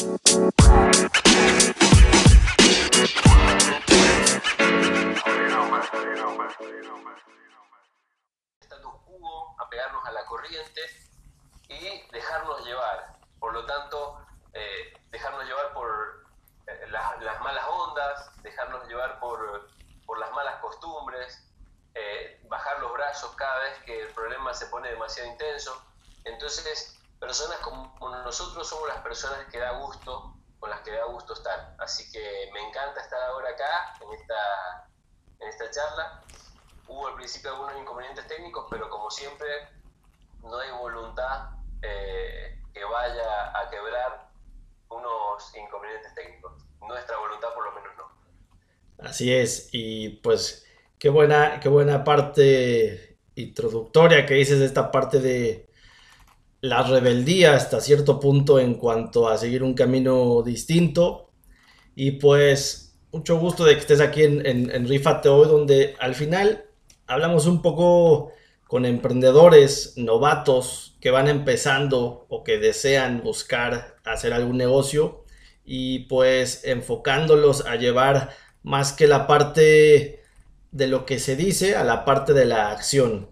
Quo, apegarnos a la corriente y dejarnos llevar. Por lo tanto, eh, dejarnos llevar por eh, las, las malas ondas, dejarnos llevar por, por las malas costumbres, eh, bajar los brazos cada vez que el problema se pone demasiado intenso. Entonces, personas como nosotros somos las personas que da gusto, con las que da gusto estar. Así que me encanta estar ahora acá, en esta, en esta charla. Hubo al principio algunos inconvenientes técnicos, pero como siempre, no hay voluntad eh, que vaya a quebrar unos inconvenientes técnicos. Nuestra voluntad por lo menos no. Así es, y pues qué buena, qué buena parte introductoria que dices de esta parte de la rebeldía hasta cierto punto en cuanto a seguir un camino distinto. Y pues mucho gusto de que estés aquí en, en, Rifate hoy, donde al final hablamos un poco con emprendedores novatos que van empezando o que desean buscar hacer algún negocio y pues enfocándolos a llevar más que la parte de lo que se dice a la parte de la acción.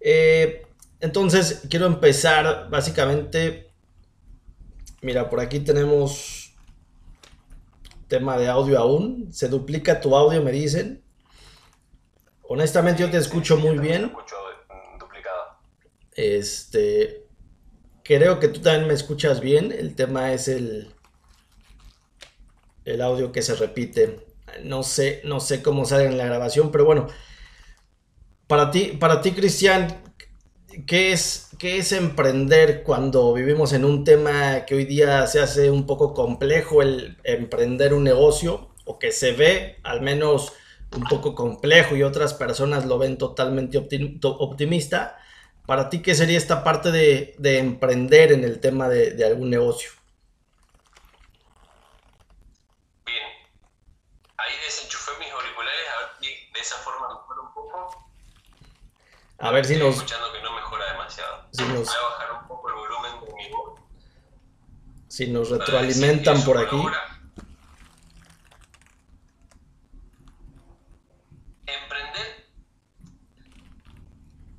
Eh, entonces quiero empezar básicamente, mira, por aquí tenemos tema de audio aún, se duplica tu audio, me dicen. Honestamente yo te escucho muy bien. Escucho mm, duplicado. Este, creo que tú también me escuchas bien. El tema es el, el audio que se repite. No sé, no sé cómo sale en la grabación, pero bueno. Para ti, para ti, Cristian, ¿qué es, ¿qué es emprender cuando vivimos en un tema que hoy día se hace un poco complejo el emprender un negocio? O que se ve, al menos un poco complejo y otras personas lo ven totalmente optim optimista. Para ti, ¿qué sería esta parte de, de emprender en el tema de, de, algún negocio? Bien, ahí desenchufé mis auriculares, a ver si de esa forma mejora un poco. A ver si Estoy nos... escuchando que no demasiado. Si nos, Voy a bajar un poco el volumen de mi voz. si nos si retroalimentan por aquí. colabora. Emprender,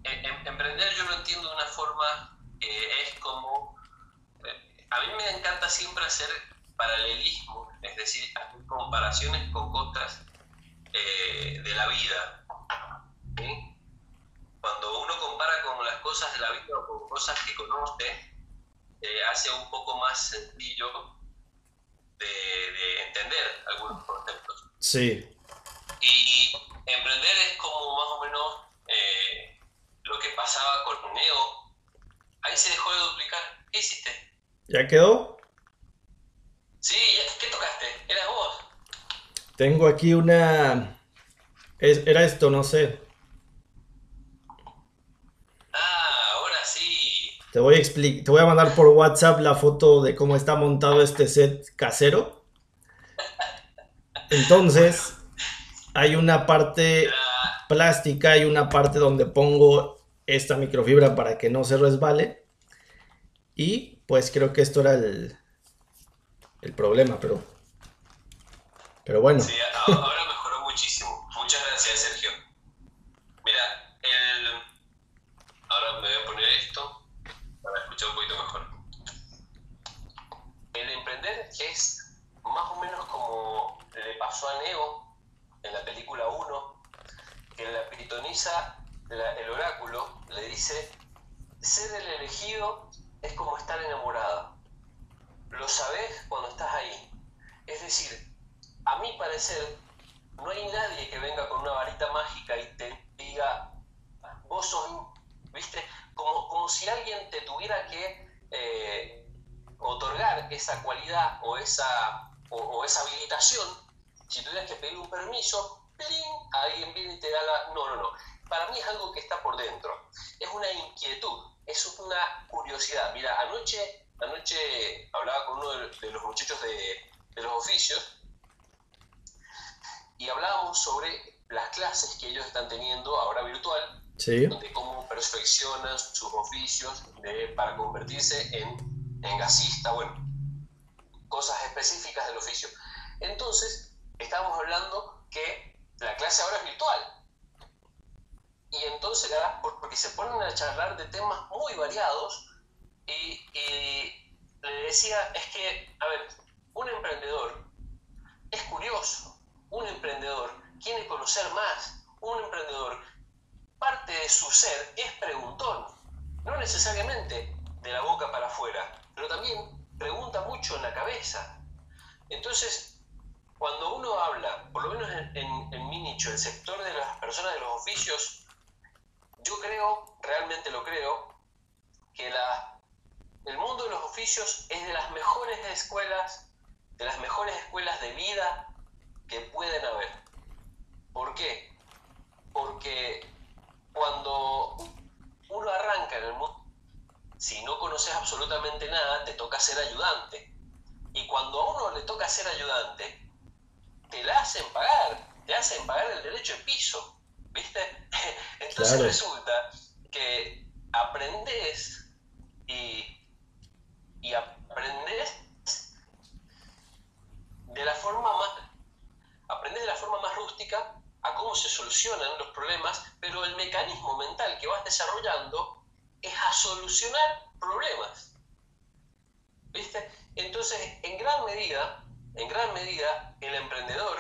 em- em- emprender yo lo entiendo de una forma que es como, eh, a mí me encanta siempre hacer paralelismo, es decir, hacer comparaciones con cosas eh, de la vida. ¿sí? Cuando uno compara con las cosas de la vida o con cosas que conoce, eh, hace un poco más sencillo de, de entender algunos conceptos. Sí, Y emprender es como más o menos eh, lo que pasaba con Neo. Ahí se dejó de duplicar. ¿Qué hiciste? ¿ya quedó? Sí, ¿qué tocaste? ¿Eras vos? Tengo aquí una... es- era esto, no sé. Ah, ahora sí. Te voy a te voy a mandar por WhatsApp la foto de cómo está montado este set casero. Entonces, hay una parte plástica y una parte donde pongo esta microfibra para que no se resbale. Y pues creo que esto era el, el problema, pero, pero bueno. sí, ahora mejoró muchísimo. Muchas gracias, Sergio. Mira, el... ahora me voy a poner esto para escuchar un poquito mejor. El emprender es más o menos como le pasó a Neo en la película 1, que la pitoniza la- el oráculo, le dice, ser el elegido es como estar enamorado. Lo sabes cuando estás ahí. Es decir, a mi parecer, no hay nadie que venga con una varita mágica y te diga, vos sos, viste, como, como si alguien te tuviera que eh, otorgar esa cualidad o esa, o, o esa habilitación, si tuvieras que pedir un permiso, ¡pling! alguien viene y te da la... No, no, no. Para mí es algo que está por dentro. Es una inquietud, es una curiosidad. Mira, anoche, anoche hablaba con uno de, de los muchachos de, de los oficios y hablábamos sobre las clases que ellos están teniendo ahora virtual, Sí, de cómo perfeccionan sus oficios de- para convertirse en, en gasista. Bueno, cosas específicas del oficio. Entonces, estamos hablando que la clase ahora es virtual. Y entonces, porque se ponen a charlar de temas muy variados, y, y le decía, es que, a ver, un emprendedor es curioso, un emprendedor quiere conocer más, un emprendedor, parte de su ser es preguntón, no necesariamente de la boca para afuera, pero también pregunta mucho en la cabeza. Entonces, cuando uno habla, por lo menos en, mi nicho, el sector de las personas de los oficios, yo creo, realmente lo creo, que el mundo de los oficios es de las mejores escuelas, de las mejores escuelas de vida que pueden haber. ¿Por qué? Porque cuando uno arranca en el mundo, si no conoces absolutamente nada, te toca ser ayudante. Y cuando a uno le toca ser ayudante, te la hacen pagar, te hacen pagar el derecho de piso, ¿viste? Entonces resulta que aprendes y, y aprendes de la forma más aprendes de la forma más rústica a cómo se solucionan los problemas, pero el mecanismo mental que vas desarrollando es a solucionar problemas. ¿Viste? Entonces, en gran medida, en gran medida, el emprendedor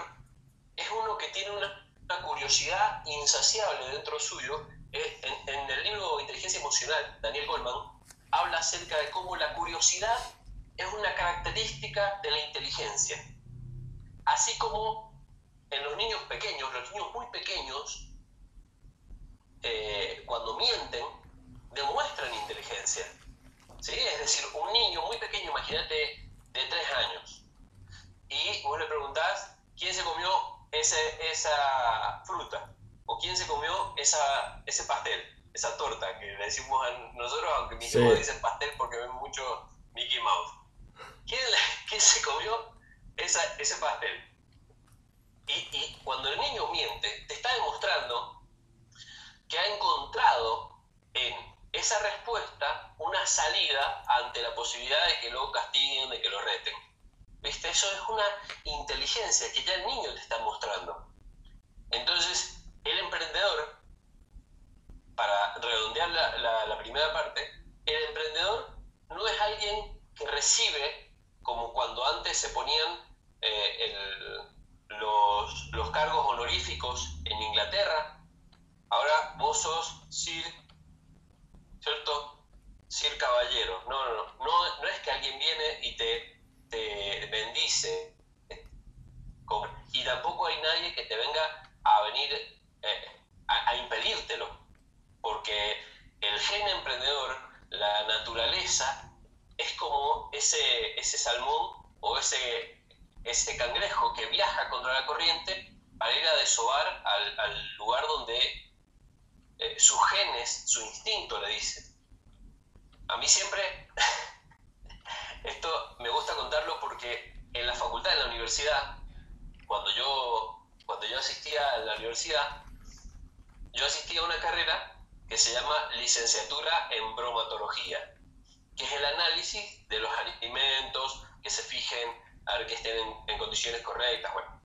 es uno que tiene una, curiosidad insaciable dentro suyo. En, en, el libro Inteligencia Emocional, Daniel Goldman habla acerca de cómo la curiosidad es una característica de la inteligencia. Así como en los niños pequeños, los niños muy pequeños, eh, cuando mienten, demuestran inteligencia. ¿sí? Es decir, un niño muy pequeño, imagínate, de tres años, y vos le preguntás quién se comió ese, esa fruta, o quién se comió esa, ese pastel, esa torta que le decimos a nosotros, aunque mis hijos dicen pastel porque ven mucho Mickey Mouse. ¿Quién, quién se comió esa, ese pastel? Y, cuando el niño miente, te está demostrando que ha encontrado en esa respuesta una salida ante la posibilidad de que lo castiguen, de que lo reten. ¿Viste? Eso es una inteligencia que ya el niño te está mostrando. Entonces, el emprendedor, para redondear la, la primera parte, el emprendedor no es alguien que recibe, como cuando antes se ponían eh, el, los, los cargos honoríficos en Inglaterra. Ahora vos sos Sir, ¿cierto? Sir Caballero. No, no, no, no, no es que alguien viene y te, te bendice. Y tampoco hay nadie que te venga a venir eh, a, a impedírtelo. Porque el gen emprendedor, la naturaleza, es como ese, ese salmón o ese ese cangrejo que viaja contra la corriente para ir a desovar al, lugar donde eh, sus genes, su instinto le dice. A mí siempre, esto me gusta contarlo porque en la facultad, en la universidad, cuando yo, cuando yo a la universidad, yo asistía a una carrera que se llama licenciatura en bromatología, que es el análisis de los alimentos que se fijen a ver que estén en, condiciones correctas. Bueno,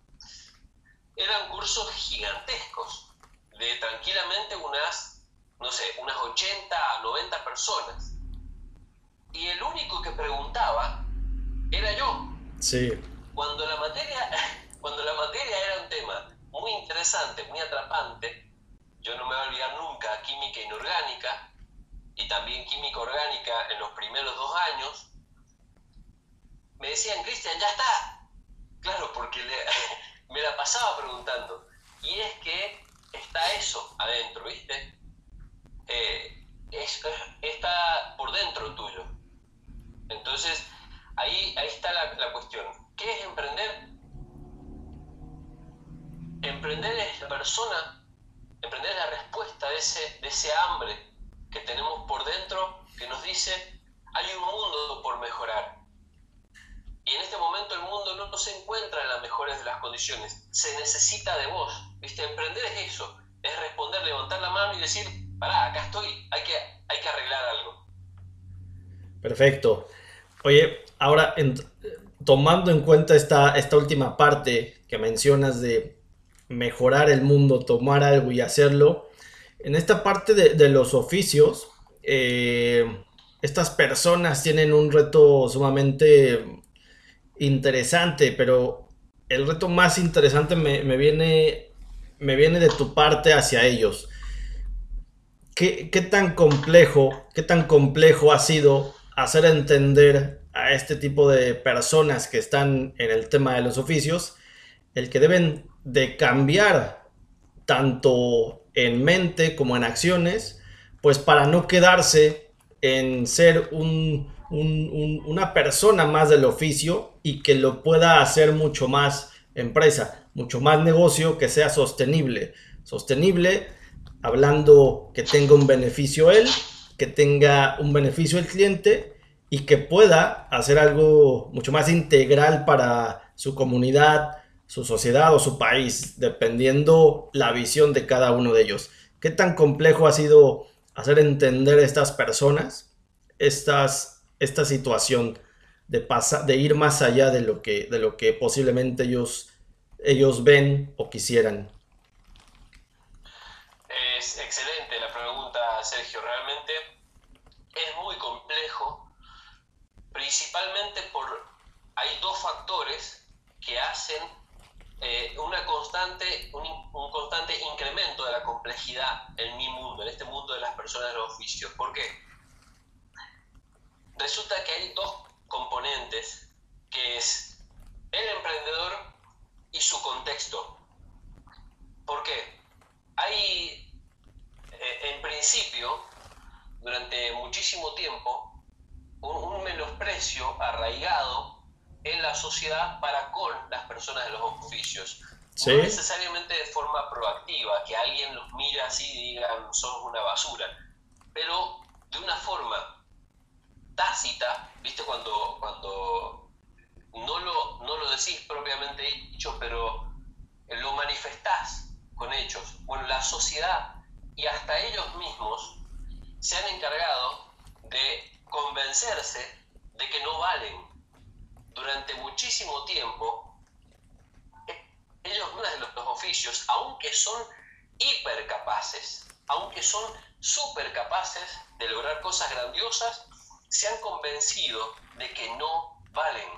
eran cursos gigantescos, de tranquilamente unas, no sé, unas 80 a 90 personas. Y el único que preguntaba era yo. Sí. Cuando la materia, cuando la materia era un tema muy interesante, muy atrapante, yo no me voy a olvidar nunca química inorgánica y también química orgánica en los primeros dos años, me decían, Cristian, ya está. Claro, porque me la pasaba preguntando. Y es que está eso adentro, ¿viste? Eh, está por dentro tuyo. Entonces, ahí, ahí está la, la cuestión. ¿Qué es emprender? Emprender es la persona, emprender es la respuesta de ese, de ese hambre que tenemos por dentro que nos dice, hay un mundo por mejorar y en este momento el mundo no, se encuentra en las mejores de las condiciones. Se necesita de vos. ¿Viste? Emprender es eso. Es responder, levantar la mano y decir, pará, acá estoy, hay que, hay que arreglar algo. Perfecto. Oye, ahora tomando en cuenta esta, esta última parte que mencionas de mejorar el mundo, tomar algo y hacerlo, en esta parte de, los oficios, eh, estas personas tienen un reto sumamente interesante, pero el reto más interesante me, viene, me viene de tu parte hacia ellos. ¿Qué, ¿Qué, tan complejo, qué tan complejo ha sido hacer entender a este tipo de personas que están en el tema de los oficios el que deben de cambiar tanto en mente como en acciones, pues para no quedarse en ser una persona más del oficio y que lo pueda hacer mucho más empresa, mucho más negocio que sea sostenible. Sostenible hablando que tenga un beneficio él, que tenga un beneficio el cliente y que pueda hacer algo mucho más integral para su comunidad, su sociedad o su país, dependiendo la visión de cada uno de ellos. ¿Qué tan complejo ha sido hacer entender a estas personas estas, esta situación de, de ir más allá de lo que, de lo que posiblemente ellos, ellos ven o quisieran? Es excelente la pregunta, Sergio. Realmente es muy complejo, principalmente por hay dos factores que hacen eh, una constante, un, constante incremento de la complejidad en mi mundo, en este mundo de las personas de los oficios. ¿Por qué? Resulta que hay dos componentes, que es el emprendedor y su contexto. ¿Por qué? Hay, eh, en principio, durante muchísimo tiempo, un menosprecio arraigado en la sociedad para con las personas de los oficios. No necesariamente de forma proactiva, que alguien los mira así y digan, son una basura, pero de una forma tácita, ¿viste? Cuando, cuando no, lo, no lo decís propiamente dicho, pero lo manifestás con hechos. Bueno, la sociedad y hasta ellos mismos se han encargado de convencerse de que no valen durante muchísimo tiempo, ellos, uno de los, oficios, aunque son hiper capaces, aunque son súper capaces de lograr cosas grandiosas, se han convencido de que no valen.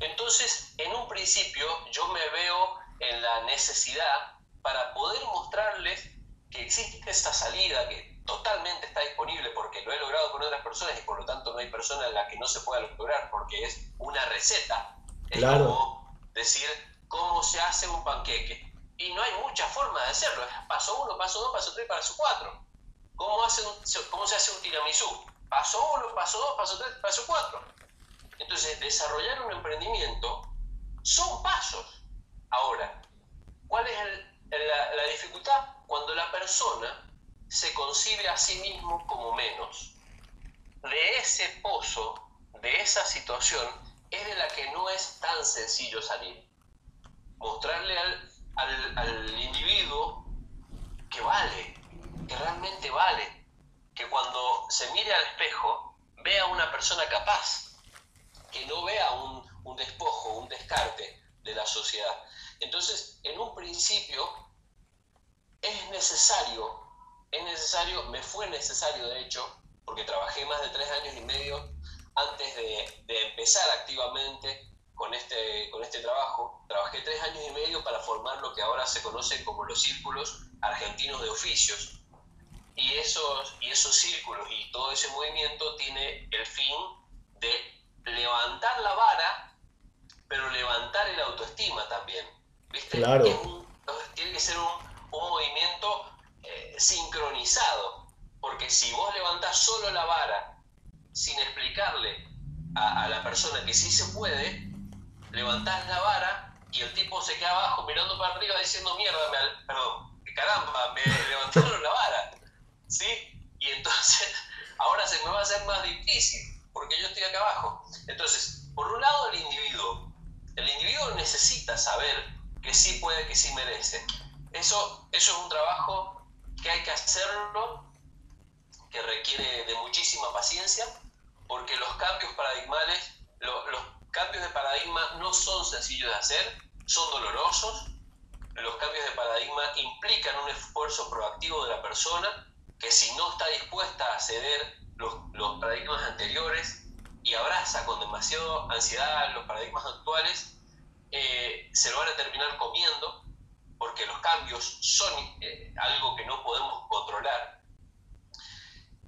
Entonces, en un principio, yo me veo en la necesidad para poder mostrarles que existe esta salida, que totalmente está disponible porque lo he logrado con otras personas y por lo tanto no hay persona en la que no se pueda lograr porque es una receta. Es como decir cómo se hace un panqueque. Y no hay mucha forma de hacerlo. Paso uno, paso dos, paso tres, paso cuatro. ¿Cómo, hace ¿Cómo se hace un tiramisú? Paso uno, paso dos, paso tres, paso cuatro. Entonces, desarrollar un emprendimiento son pasos. Ahora, ¿cuál es la dificultad? Cuando la persona se concibe a sí mismo como menos. De ese pozo, de esa situación, es de la que no es tan sencillo salir. Mostrarle al, al, individuo que vale, que realmente vale, que cuando se mire al espejo vea a una persona capaz, que no vea un, un despojo, un descarte de la sociedad. Entonces, en un principio, es necesario es necesario, me fue necesario de hecho, porque trabajé más de tres años y medio antes de, empezar activamente con este, con este trabajo. Trabajé tres años y medio para formar lo que ahora se conoce como los círculos argentinos de oficios. Y esos, y esos círculos y todo ese movimiento tiene el fin de levantar la vara, pero levantar el autoestima también. ¿Viste? Claro. tiene que ser un, un movimiento sincronizado, porque si vos levantás solo la vara sin explicarle a, la persona que sí se puede, levantás la vara y el tipo se queda abajo mirando para arriba diciendo mierda, me, perdón, caramba, me levantaron la vara, ¿sí? Y entonces ahora se me va a hacer más difícil porque yo estoy acá abajo. Entonces, por un lado el individuo, el individuo necesita saber que sí puede, que sí merece. Eso, eso es un trabajo que hay que hacerlo, que requiere de muchísima paciencia, porque los cambios paradigmales, los cambios de paradigma no son sencillos de hacer, son dolorosos. Los cambios de paradigma implican un esfuerzo proactivo de la persona que si no está dispuesta a ceder los, paradigmas anteriores y abraza con demasiada ansiedad los paradigmas actuales, eh, se lo van a terminar comiendo porque los cambios son eh, algo que no podemos controlar.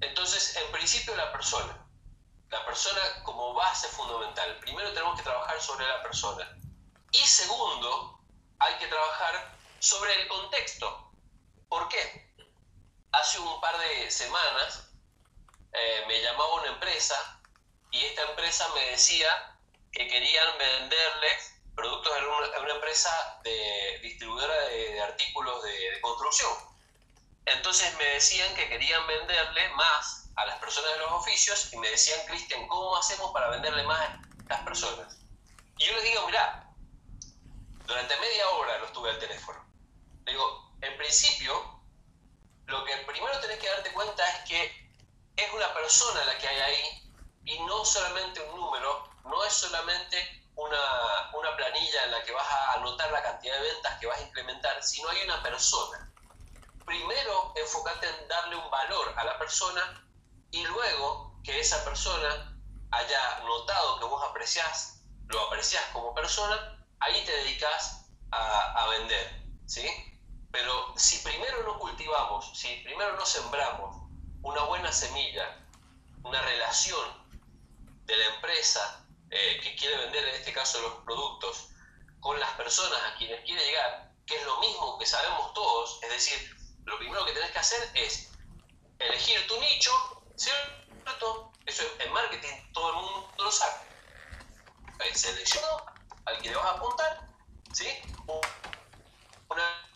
Entonces, en principio la persona, la persona como base fundamental, primero tenemos que trabajar sobre la persona y segundo, hay que trabajar sobre el contexto. ¿Por qué? Hace un par de semanas eh, me llamaba una empresa y esta empresa me decía que querían venderles productos de una, empresa de distribuidora de, artículos de, construcción. Entonces me decían que querían venderle más a las personas de los oficios y me decían, Cristian, ¿cómo hacemos para venderle más a las personas? Y yo les digo, mira, durante media hora lo estuve al teléfono. Le digo, en principio, lo que primero tenés que darte cuenta es que es una persona la que hay ahí y no solamente un número, no es solamente una, una, planilla en la que vas a anotar la cantidad de ventas que vas a implementar, si no hay una persona. Primero, enfócate en darle un valor a la persona y luego que esa persona haya notado que vos apreciás, lo apreciás como persona, ahí te dedicas a, a vender, ¿sí? Pero si primero no cultivamos, si primero no sembramos una buena semilla, una relación de la empresa eh, que quiere vender, en este caso los productos, con las personas a quienes quiere llegar, que es lo mismo que sabemos todos, es decir, lo primero que tenés que hacer es elegir tu nicho, ¿cierto? Eso en marketing todo el mundo lo sabe. Selecciono al que le vas a apuntar, ¿sí? Una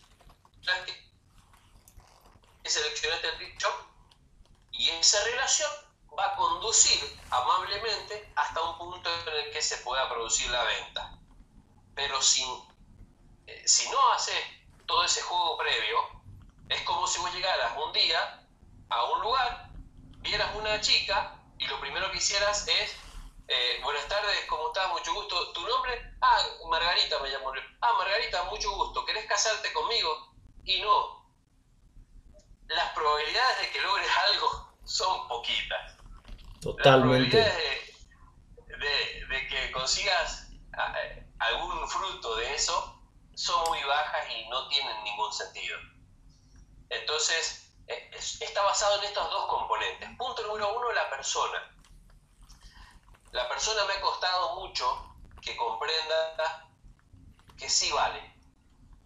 que seleccionaste el nicho y esa relación amablemente hasta un punto en el que se pueda producir la venta. Pero si, eh, si no haces todo ese juego previo, es como si vos llegaras un día a un lugar, vieras una chica y lo primero que hicieras es, eh, buenas tardes, ¿cómo estás? Mucho gusto. ¿Tu nombre? Ah, Margarita me llamo. Ah, Margarita, mucho gusto. ¿Querés casarte conmigo? Y no. Las probabilidades de que logres algo son poquitas. Totalmente. de, de, que consigas ah, eh, algún fruto de eso son muy bajas y no tienen ningún sentido. Entonces, eh, está basado en estos dos componentes. Punto número uno, la persona. La persona me ha costado mucho que comprenda que sí vale.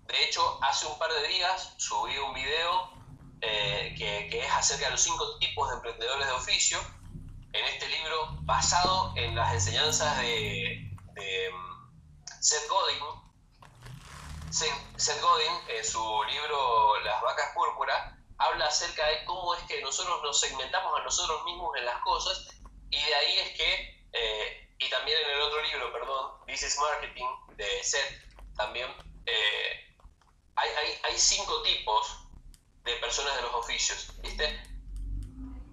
De hecho, hace un par de días subí un video eh, que, es acerca de los cinco tipos de emprendedores de oficio en este libro basado en las enseñanzas de, mm, Seth Godin. Seth Godin, en su libro Las vacas púrpuras, habla acerca de cómo es que nosotros nos segmentamos a nosotros mismos en las cosas y de ahí es que, eh, y también en el otro libro, perdón, This is Marketing, de Seth, también, eh, hay, hay, hay cinco tipos de personas de los oficios, ¿viste?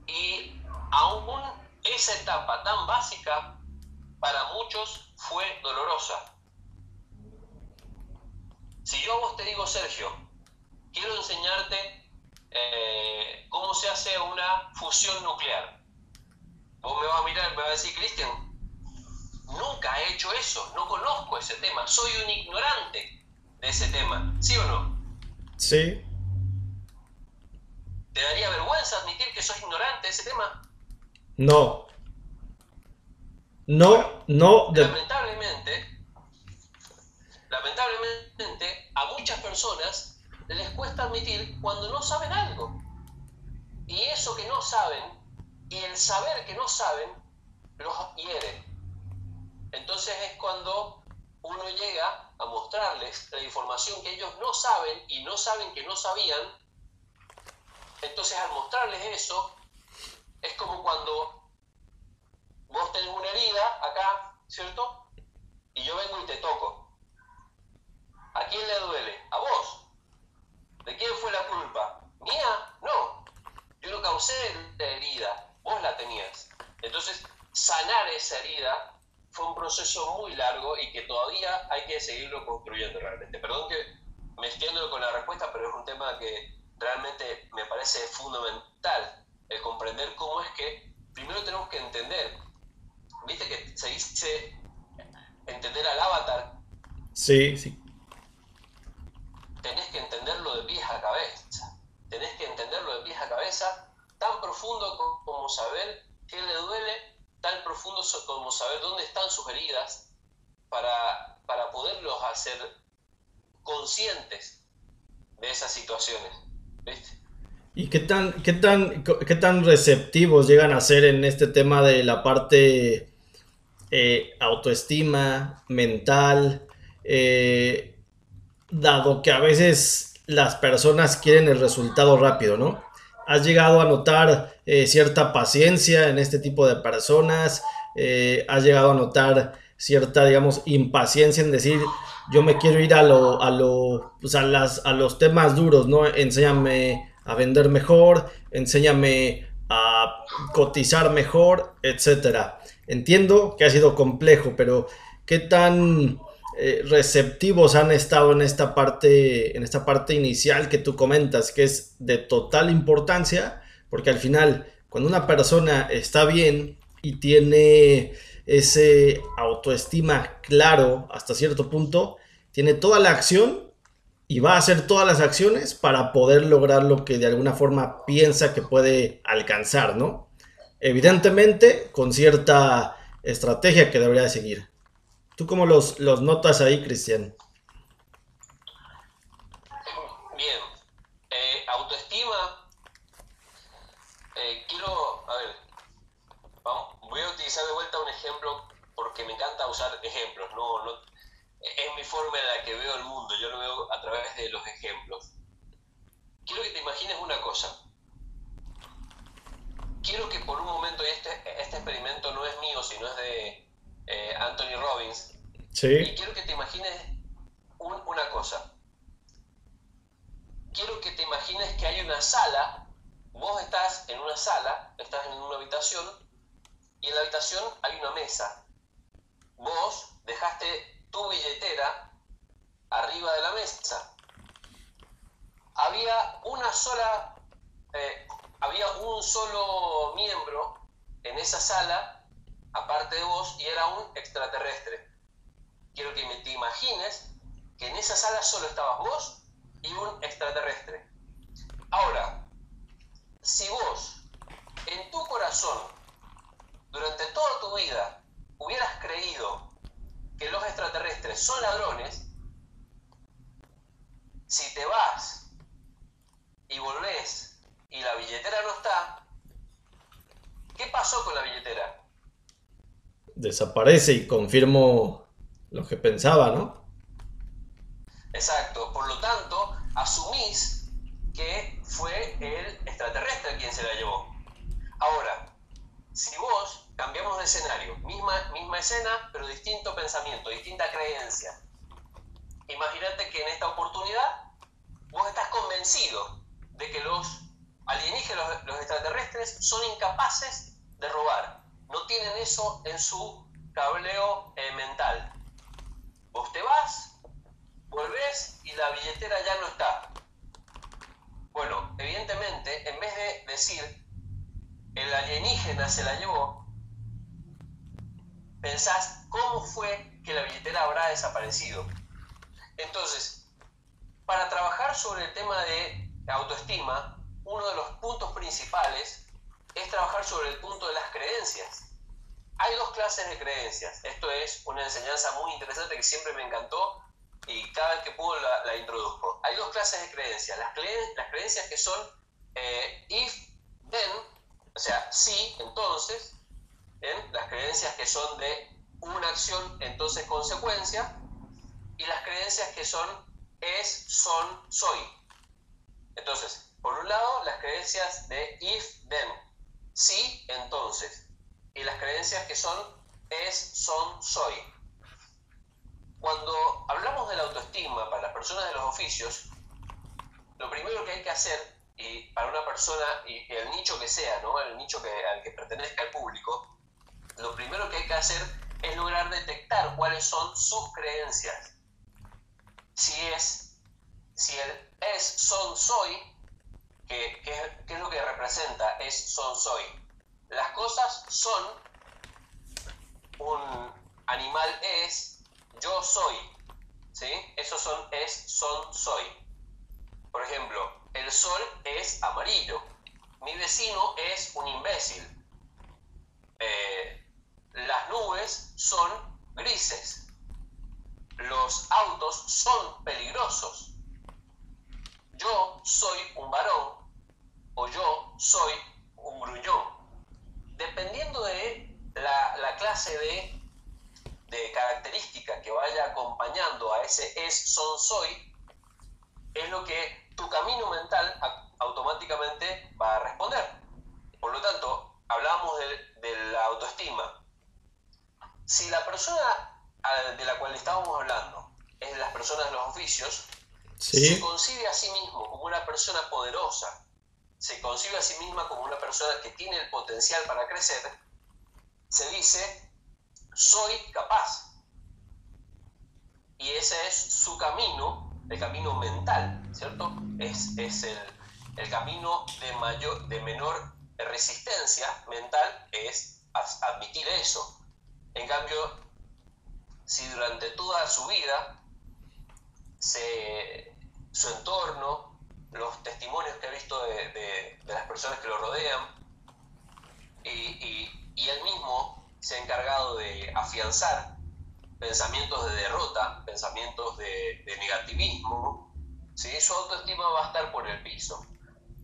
Y aún esa etapa tan básica para muchos fue dolorosa. Si yo a vos te digo, Sergio, quiero enseñarte eh, cómo se hace una fusión nuclear, vos me vas a mirar, me vas a decir, Cristian, nunca he hecho eso, no conozco ese tema, soy un ignorante de ese tema, ¿sí o no? Sí. ¿Te daría vergüenza admitir que sos ignorante de ese tema? No. No, no. Lamentablemente, lamentablemente, a muchas personas les cuesta admitir cuando no saben algo. Y eso que no saben, y el saber que no saben, los hiere. Entonces es cuando uno llega a mostrarles la información que ellos no saben y no saben que no sabían. Entonces al mostrarles eso, es como cuando vos tenés una herida acá, ¿cierto? Y yo vengo y te toco. ¿A quién le duele? A vos. ¿De quién fue la culpa? ¿Mía? No. Yo no causé la herida, vos la tenías. Entonces, sanar esa herida fue un proceso muy largo y que todavía hay que seguirlo construyendo realmente. Perdón que me extiendo con la respuesta, pero es un tema que realmente me parece fundamental el comprender cómo es que primero tenemos que entender, viste que se dice entender al avatar. Sí, sí. Tenés que entenderlo de pies a cabeza. Tenés que entenderlo de pies a cabeza tan profundo como saber qué le duele, tan profundo como saber dónde están sus heridas para, para poderlos hacer conscientes de esas situaciones. ¿Viste? ¿Y qué tan, qué, tan, qué tan receptivos llegan a ser en este tema de la parte eh, autoestima, mental, eh, dado que a veces las personas quieren el resultado rápido, ¿no? ¿Has llegado a notar eh, cierta paciencia en este tipo de personas? ¿Has llegado a notar cierta, digamos, impaciencia en decir, yo me quiero ir a lo, a lo, pues las, a los temas duros, ¿no? Enséñame a vender mejor, enséñame a cotizar mejor, etcétera. Entiendo que ha sido complejo, pero ¿qué tan eh, receptivos han estado en esta parte en esta parte inicial que tú comentas, que es de total importancia, porque al final cuando una persona está bien y tiene ese autoestima claro hasta cierto punto, tiene toda la acción y va a hacer todas las acciones para poder lograr lo que de alguna forma piensa que puede alcanzar, ¿no? Evidentemente con cierta estrategia que debería seguir. ¿Tú cómo los, los notas ahí, Cristian? Bien, eh, autoestima, eh, quiero, a ver, voy a utilizar de vuelta un ejemplo porque me encanta usar ejemplos, no, no es mi forma en la que veo el mundo, yo lo veo a través de los ejemplos. Quiero que te imagines una cosa. Quiero que por un momento, este, este experimento no es mío, sino es de eh, Anthony Robbins, sí. y quiero que te imagines una cosa. Quiero que te imagines que hay una sala, vos estás en una sala, estás en una habitación, y en la habitación hay una mesa. Vos dejaste tu billetera arriba de la mesa. Había una sola, eh, había un solo miembro en esa sala, aparte de vos, y era un extraterrestre. Quiero que te imagines que en esa sala solo estabas vos y un extraterrestre. Ahora, si vos en tu corazón, durante toda tu vida, hubieras creído que los extraterrestres son ladrones, si te vas y volvés y la billetera no está, ¿qué pasó con la billetera? Desaparece y confirmo lo que pensaba, ¿no? Exacto, por lo tanto, asumís que fue el extraterrestre quien se la llevó. Ahora, si vos cambiamos de escenario, misma, misma escena, pero distinto pensamiento, distinta creencia. Imagínate que en esta oportunidad vos estás convencido de que los alienígenas, los, extraterrestres, son incapaces de robar. No tienen eso en su cableo eh, mental. Vos te vas, volvés y la billetera ya no está. Bueno, evidentemente, en vez de decir el alienígena se la llevó, pensás cómo fue que la billetera habrá desaparecido. Entonces, para trabajar sobre el tema de autoestima, uno de los puntos principales es trabajar sobre el punto de las creencias. Hay dos clases de creencias. Esto es una enseñanza muy interesante que siempre me encantó y cada vez que puedo la, introduzco. Hay dos clases de creencias. Las, las creencias que son eh, if, then, o sea, sí, entonces, las creencias que son de una acción, entonces consecuencia, y las creencias que son es, son, soy. Entonces, por un lado, las creencias de if, then, sí, entonces, y las creencias que son es, son, soy. Cuando hablamos de la autoestima para las personas de los oficios, lo primero que hay que hacer, y para una persona, y el nicho que sea, ¿no? el nicho que, al que pertenezca el público, lo primero que hay que hacer es lograr detectar cuáles son sus creencias. Si es, si el es, son, soy, ¿qué, es lo que representa? Es, son, soy. Las cosas son, un animal es, yo soy. ¿Sí? Esos son, es, son, soy. Por ejemplo, el sol es amarillo. Mi vecino es un imbécil. Eh, las nubes son grises. Los autos son peligrosos. Yo soy un varón o yo soy un gruñón. Dependiendo de la, clase de, de característica que vaya acompañando a ese es, son, soy, es lo que tu camino mental automáticamente va a responder. Por lo tanto, hablamos de, la autoestima. Si la persona de la cual estábamos hablando es de las personas de los oficios, se concibe a sí mismo como una persona poderosa, se concibe a sí misma como una persona que tiene el potencial para crecer, se dice, soy capaz. Y ese es su camino el camino mental, ¿cierto? Es, es el, el, camino de, mayor, de menor resistencia mental, es admitir eso. En cambio, si durante toda su vida se, su entorno, los testimonios que ha visto de, de, las personas que lo rodean, y, él mismo se ha encargado de afianzar pensamientos de derrota, pensamientos de, negativismo, su autoestima va a estar por el piso.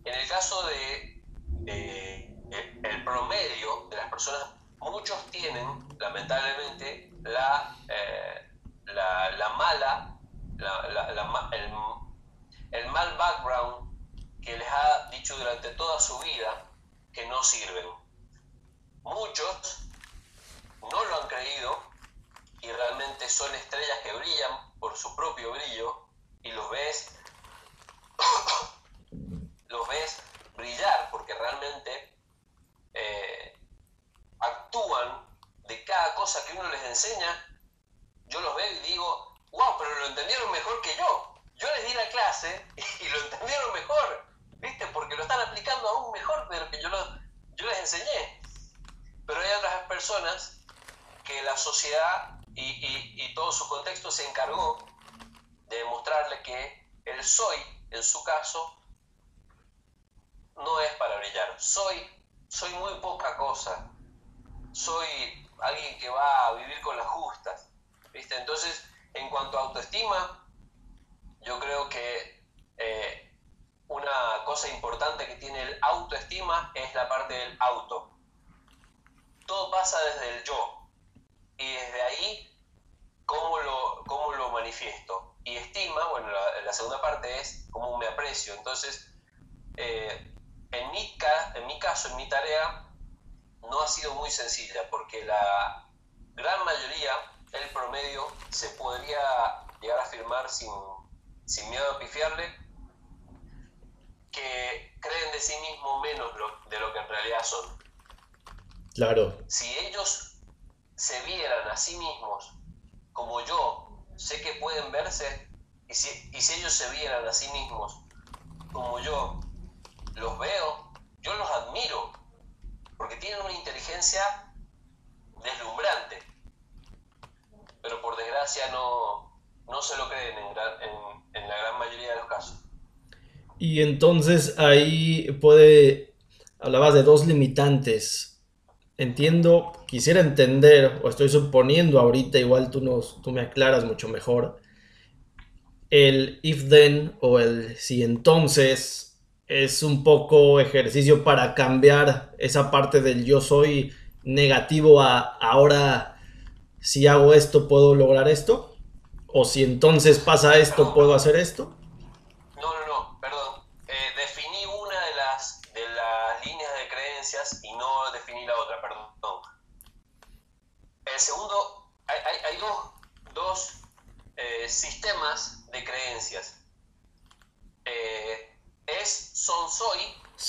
En el caso de, el promedio de las personas, muchos tienen lamentablemente la, eh, la, mala, el, el mal background que les ha dicho durante toda su vida que no sirven. Muchos no lo han creído y realmente son estrellas que brillan por su propio brillo y los ves los ves brillar porque realmente eh, actúan de cada cosa que uno les enseña yo los veo y digo wow pero lo entendieron mejor que yo yo les di la clase y, lo entendieron mejor viste porque lo están aplicando aún mejor de lo que yo, yo les enseñé pero hay otras personas que la sociedad y, todo su contexto se encargó de demostrarle que el soy, en su caso, no es para brillar. Soy, soy muy poca cosa. Soy alguien que va a vivir con las justas. ¿viste? Entonces, en cuanto a autoestima, yo creo que eh, una cosa importante que tiene el autoestima es la parte del auto. Todo pasa desde el yo y desde ahí, ¿cómo lo, cómo lo manifiesto? Y estima, bueno, la, segunda parte es cómo me aprecio. Entonces, eh, en, mi, en mi caso, en mi tarea, no ha sido muy sencilla, porque la gran mayoría, el promedio, se podría llegar a afirmar sin, sin miedo a pifiarle, que creen de sí mismos menos de lo que en realidad son. Claro. Si ellos se vieran a sí mismos como yo sé que pueden verse, y si, y si ellos se vieran a sí mismos como yo los veo, yo los admiro, porque tienen una inteligencia deslumbrante, pero por desgracia no, no se lo creen en, la gran mayoría de los casos. Y entonces ahí puede, hablabas de dos limitantes entiendo, quisiera entender, o estoy suponiendo ahorita, igual tú, nos, tú me aclaras mucho mejor, el if then o el si entonces es un poco ejercicio para cambiar esa parte del yo soy negativo a ahora si hago esto puedo lograr esto, o si entonces pasa esto puedo hacer esto. segundo, hay, dos, eh, sistemas de creencias. Eh, es, son, soy.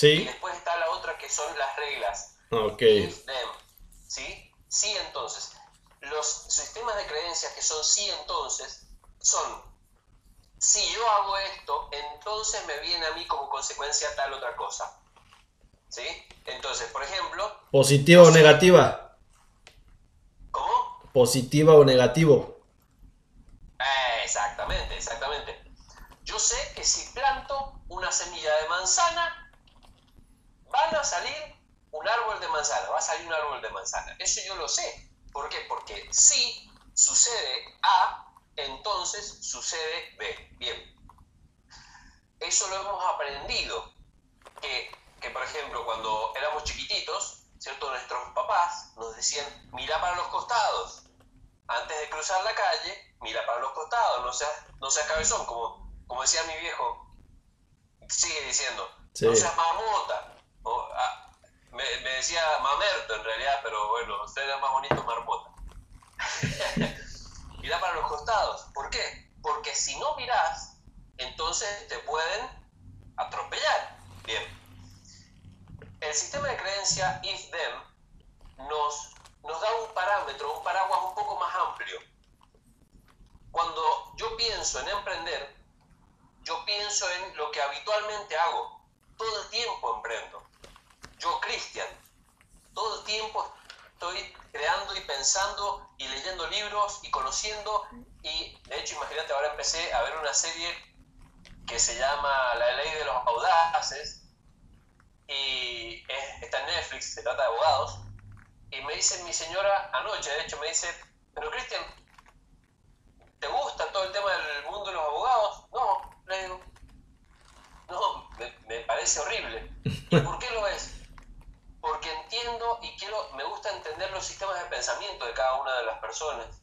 Y después está la otra que son las reglas. Ok. ¿Sí? Sí, entonces. los sistemas de creencias que son sí entonces son si yo hago esto, entonces me viene a mí como consecuencia tal otra cosa. ¿Sí? Entonces, por ejemplo... ¿Positiva o negativa? ¿Cómo? ¿Positiva o negativo? Eh, exactamente, exactamente. Yo sé que si planto una semilla de manzana, van a salir un árbol de manzana, va a salir un árbol de manzana. Eso yo lo sé. ¿Por qué? Porque si sucede A, entonces sucede B. Bien. Eso lo hemos aprendido. Que, que, por ejemplo, cuando éramos chiquititos, ¿cierto? Nuestros papás nos decían, mira para los costados. Antes de cruzar la calle, mira para los costados, no seas, no seas cabezón, como, como decía mi viejo. Sigue diciendo, no seas marmota. Ah, me, me, decía mamerto en realidad, pero bueno, usted era más bonito marmota. mira para los costados. ¿Por qué? Porque si no miras, entonces te pueden atropellar. Bien. El sistema de creencia if-them nos, nos da un parámetro, un paraguas un poco más amplio. Cuando yo pienso en emprender, yo pienso en lo que habitualmente hago. Todo el tiempo emprendo. Yo, Cristian, todo el tiempo estoy creando y pensando y leyendo libros y conociendo y de hecho imagínate ahora empecé a ver una serie que se llama La ley de los audaces y está en Netflix, se trata de abogados y me dice mi señora anoche, de hecho me dice, pero Cristian, ¿te gusta todo el tema del mundo de los abogados? No, no, me, me parece horrible. ¿Y por qué lo es? porque entiendo y quiero, me gusta entender los sistemas de pensamiento de cada una de las personas.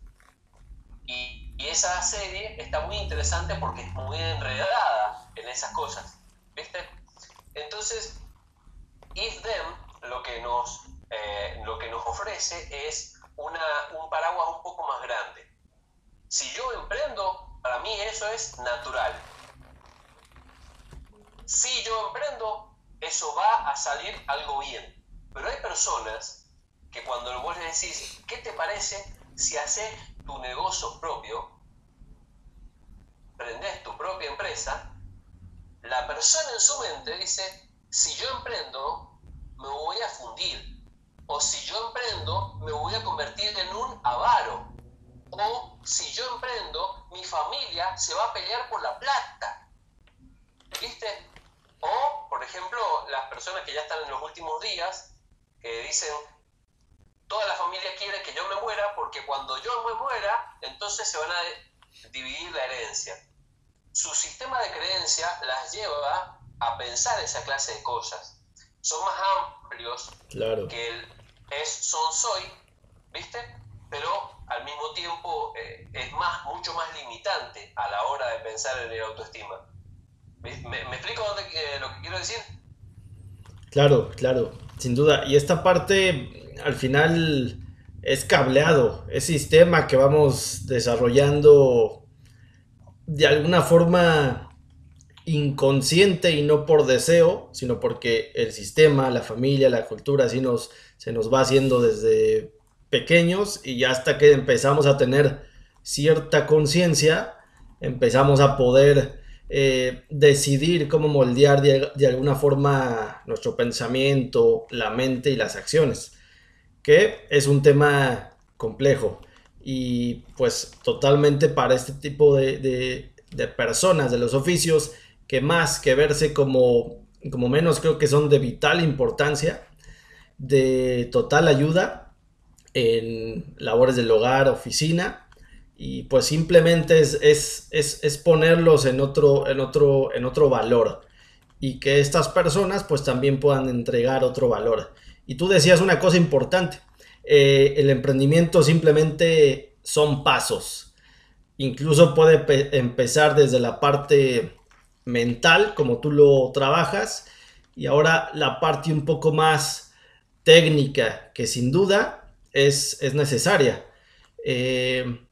Y, esa serie está muy interesante porque es muy enredada en esas cosas, ¿viste? Entonces, If Them lo que nos, eh, lo que nos ofrece es una, un paraguas un poco más grande. Si yo emprendo, para mí eso es natural. Si yo emprendo, eso va a salir algo bien. Pero hay personas que cuando vos les decís, ¿qué te parece si haces tu negocio propio, prendes tu propia empresa? La persona en su mente dice, si yo emprendo, me voy a fundir. O si yo emprendo, me voy a convertir en un avaro. O si yo emprendo, mi familia se va a pelear por la plata. ¿Viste? O, por ejemplo, las personas que ya están en los últimos días que dicen, toda la familia quiere que yo me muera porque cuando yo me muera, entonces se van a dividir la herencia. Su sistema de creencia las lleva a pensar esa clase de cosas. Son más amplios claro. que el es son soy, ¿viste? Pero al mismo tiempo eh, es más, mucho más limitante a la hora de pensar en el autoestima. ¿Me, explico dónde, lo que quiero decir? Claro, claro. Sin duda. Y esta parte, al final, es cableado. Es sistema que vamos desarrollando de alguna forma inconsciente y no por deseo, sino porque el sistema, la familia, la cultura, así nos, se nos va haciendo desde pequeños y ya hasta que empezamos a tener cierta conciencia, empezamos a poder eh, decidir cómo moldear de, alguna forma nuestro pensamiento, la mente y las acciones, que es un tema complejo y pues totalmente para este tipo de, personas, de los oficios, que más que verse como, como menos creo que son de vital importancia, de total ayuda en labores del hogar, oficina, y pues simplemente es, es, ponerlos en otro, en, otro, en otro valor y que estas personas pues también puedan entregar otro valor. Y tú decías una cosa importante, eh, el emprendimiento simplemente son pasos, incluso puede empezar desde la parte mental, como tú lo trabajas, y ahora la parte un poco más técnica, que sin duda es, es necesaria. Eh,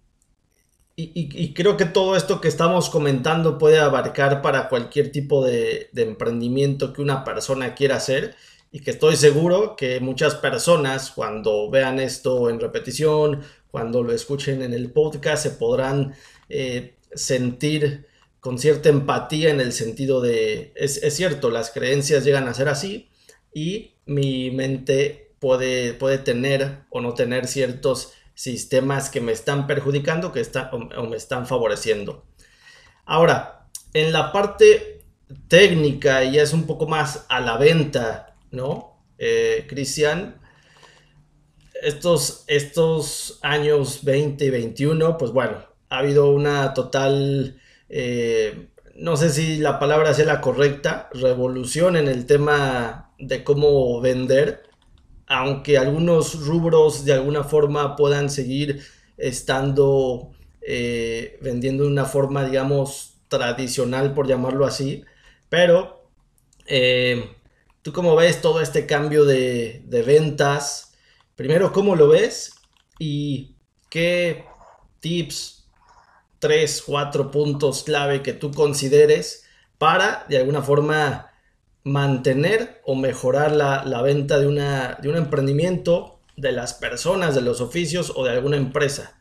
y, creo que todo esto que estamos comentando puede abarcar para cualquier tipo de, emprendimiento que una persona quiera hacer. Y que estoy seguro que muchas personas cuando vean esto en repetición, cuando lo escuchen en el podcast, se podrán eh, sentir con cierta empatía en el sentido de, es, es, cierto, las creencias llegan a ser así y mi mente puede, puede tener o no tener ciertos sistemas que me están perjudicando que está, o, me están favoreciendo. Ahora, en la parte técnica y es un poco más a la venta ¿no? Eh, Cristian, estos, estos años 20 y 21, pues bueno, ha habido una total, eh, no sé si la palabra sea la correcta, revolución en el tema de cómo vender, aunque algunos rubros de alguna forma puedan seguir estando eh, vendiendo de una forma, digamos, tradicional, por llamarlo así, pero ¿Tú cómo ves todo este cambio de, ventas? Primero, ¿cómo lo ves? Y qué tips, tres, cuatro puntos clave que tú consideres para, de alguna forma, mantener o mejorar la, venta de, una, de un emprendimiento, de las personas, de los oficios o de alguna empresa.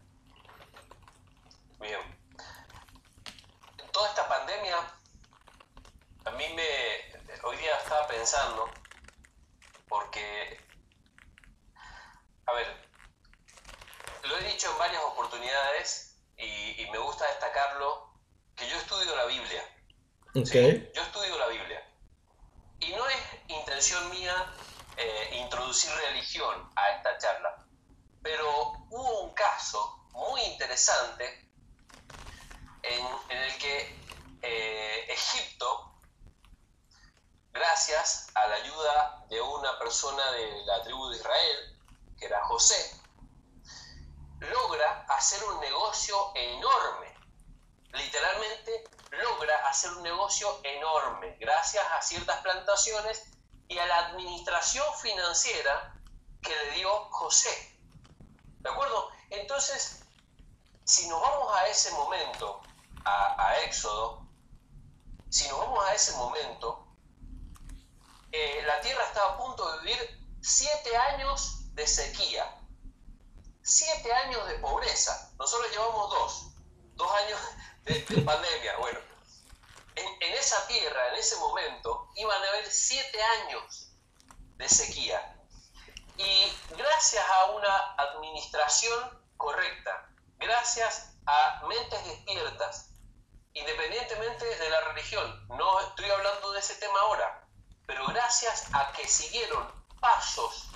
Bien. Toda esta pandemia a mí me, hoy día estaba pensando, porque, a ver, lo he dicho en varias oportunidades y, me gusta destacarlo, que yo estudio la Biblia. Okay estudio la Biblia. Y no es intención mía eh, introducir religión a esta charla, pero hubo un caso muy interesante en, el que eh, Egipto gracias a la ayuda de una persona de la tribu de Israel, que era José, logra hacer un negocio enorme. Literalmente logra hacer un negocio enorme gracias a ciertas plantaciones y a la administración financiera que le dio José. ¿De acuerdo? Entonces, si nos vamos a ese momento, a, Éxodo, si nos vamos a ese momento, eh, la tierra estaba a punto de vivir siete años de sequía, siete años de pobreza. Nosotros llevamos dos, dos años de, pandemia. Bueno, en, esa tierra, en ese momento, iban a haber siete años de sequía. Y gracias a una administración correcta, gracias a mentes despiertas, independientemente de la religión, no estoy hablando de ese tema ahora, pero gracias a que siguieron pasos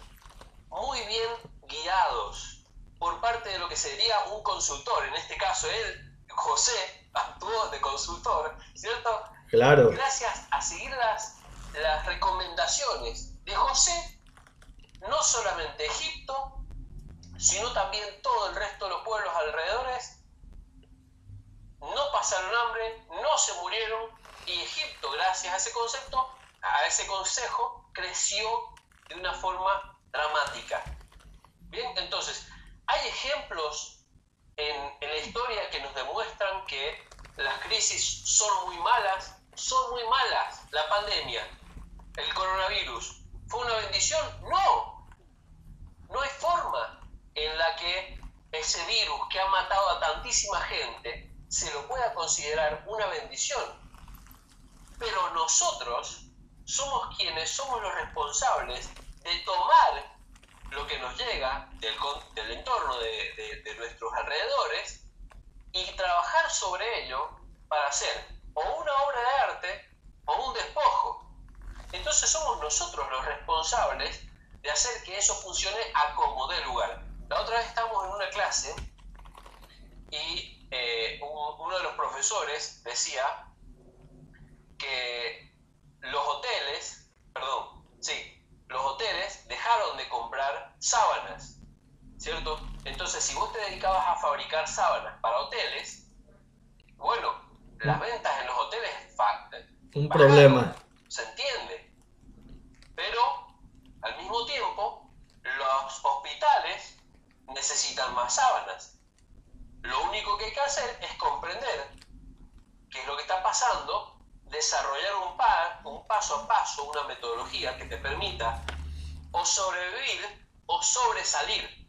muy bien guiados por parte de lo que sería un consultor, en este caso él, José, actuó de consultor, ¿cierto? Claro. Gracias a seguir las, las recomendaciones de José, no solamente Egipto, sino también todo el resto de los pueblos alrededores, no pasaron hambre, no se murieron, y Egipto, gracias a ese concepto, a ese consejo creció de una forma dramática. Bien, entonces, hay ejemplos en, la historia que nos demuestran que las crisis son muy malas, son muy malas. La pandemia, el coronavirus, ¿fue una bendición? No. No hay forma en la que ese virus que ha matado a tantísima gente se lo pueda considerar una bendición. Pero nosotros somos quienes somos los responsables de tomar lo que nos llega del, del entorno de, nuestros alrededores y trabajar sobre ello para hacer o una obra de arte o un despojo. Entonces somos nosotros los responsables de hacer que eso funcione a como dé lugar. La otra vez estamos en una clase y eh, uno de los profesores decía que los hoteles, perdón, sí, los hoteles dejaron de comprar sábanas, ¿cierto? Entonces, si vos te dedicabas a fabricar sábanas para hoteles, bueno, las ventas en los hoteles... Un problema. Se entiende. Pero, al mismo tiempo, los hospitales necesitan más sábanas. Lo único que hay que hacer es comprender qué es lo que está pasando desarrollar un, un paso a paso, una metodología que te permita o sobrevivir o sobresalir.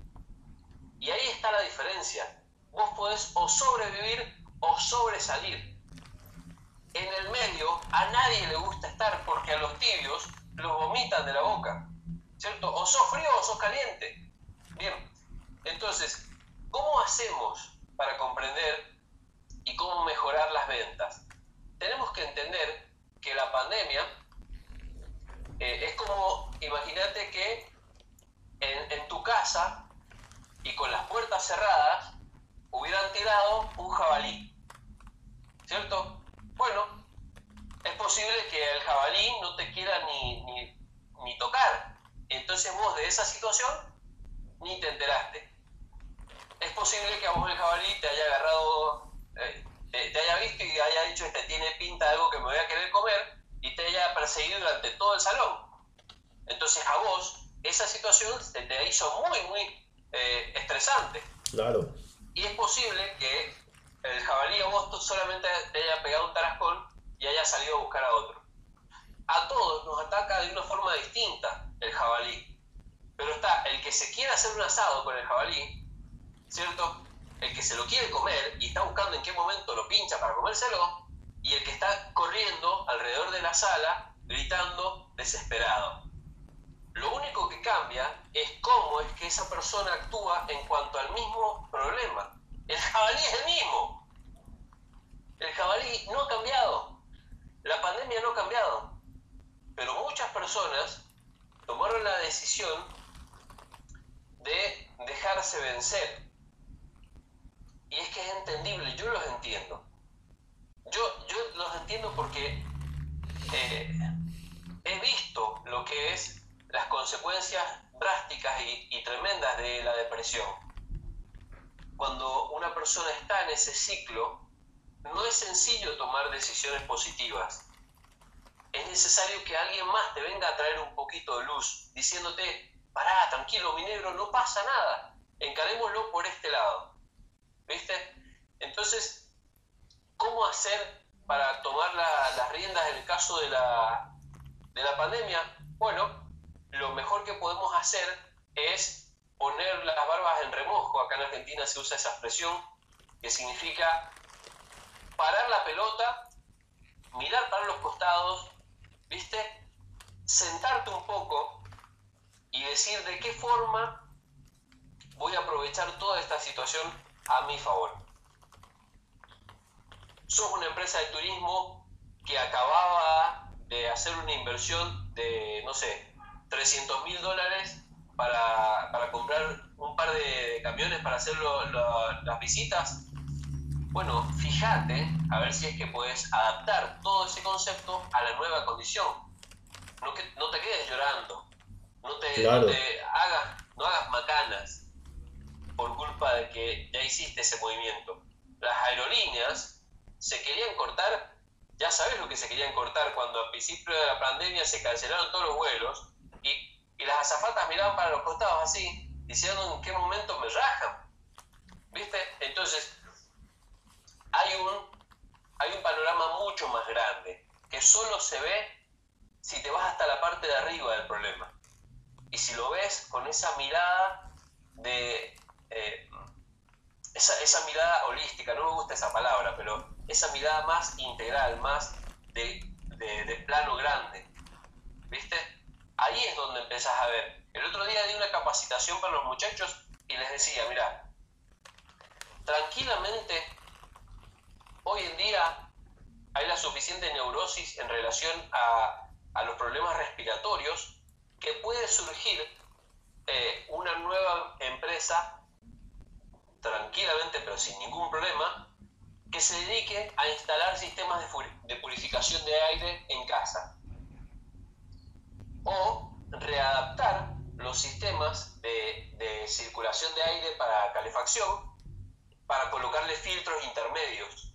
Y ahí está la diferencia. Vos podés o sobrevivir o sobresalir. En el medio a nadie le gusta estar porque a los tibios los vomitan de la boca. ¿Cierto? O sos frío o sos caliente. Bien. Entonces, ¿cómo hacemos para comprender y cómo mejorar las ventas? Tenemos que entender que la pandemia eh, es como, imagínate que en, en tu casa y con las puertas cerradas hubieran tirado un jabalí. ¿Cierto? Bueno, es posible que el jabalí no te quiera ni, ni, tocar. Entonces vos de esa situación ni te enteraste. Es posible que a vos el jabalí te haya agarrado, eh, te, haya visto y haya dicho, este tiene pinta de algo que me voy a querer comer y te haya perseguido durante todo el salón. Entonces a vos esa situación se te hizo muy, muy eh, estresante. Claro. Y es posible que el jabalí a vos solamente te haya pegado un tarascón y haya salido a buscar a otro. A todos nos ataca de una forma distinta el jabalí. Pero está el que se quiere hacer un asado con el jabalí, ¿cierto? El que se lo quiere comer y está lo pincha para comérselo, y el que está corriendo alrededor de la sala gritando desesperado. Lo único que cambia es cómo es que esa persona actúa en cuanto al mismo problema. El jabalí es el mismo. El jabalí no ha cambiado. La pandemia no ha cambiado. Pero muchas personas tomaron la decisión de dejarse vencer. Y es que es entendible, yo los entiendo. Yo, yo los entiendo porque eh, he visto lo que es las consecuencias drásticas y, tremendas de la depresión. Cuando una persona está en ese ciclo, no es sencillo tomar decisiones positivas. Es necesario que alguien más te venga a traer un poquito de luz, diciéndote, pará, tranquilo, mi negro, no pasa nada, encarémoslo por este lado. ¿Viste? Entonces, ¿cómo hacer para tomar las riendas en el caso de la, de la pandemia? Bueno, lo mejor que podemos hacer es poner las barbas en remojo. Acá en Argentina se usa esa expresión que significa parar la pelota, mirar para los costados, ¿viste? Sentarte un poco y decir de qué forma voy a aprovechar toda esta situación a mi favor. Sos una empresa de turismo que acababa de hacer una inversión de, no sé, 300 mil dólares para, para, comprar un par de camiones para hacer las visitas. Bueno, fíjate a ver si es que puedes adaptar todo ese concepto a la nueva condición. No, que, no te quedes llorando, no te, no te hagas, no hagas macanas por culpa de que ya hiciste ese movimiento. Las aerolíneas se querían cortar, ya sabes lo que se querían cortar cuando a principio de la pandemia se cancelaron todos los vuelos y las azafatas miraban para los costados así, diciendo en qué momento me rajan. ¿Viste? Entonces, hay un, hay un panorama mucho más grande, que solo se ve si te vas hasta la parte de arriba del problema. Y si lo ves con esa mirada de... Eh, esa, mirada holística, no me gusta esa palabra, pero esa mirada más integral, más de, plano grande. ¿Viste? ahí es donde empezás a ver. El otro día di una capacitación para los muchachos y les decía, mira, tranquilamente, hoy en día hay la suficiente neurosis en relación a, los problemas respiratorios que puede surgir eh, una nueva empresa tranquilamente, pero sin ningún problema, que se dedique a instalar sistemas de purificación de aire en casa o readaptar los sistemas de, circulación de aire para calefacción para colocarle filtros intermedios.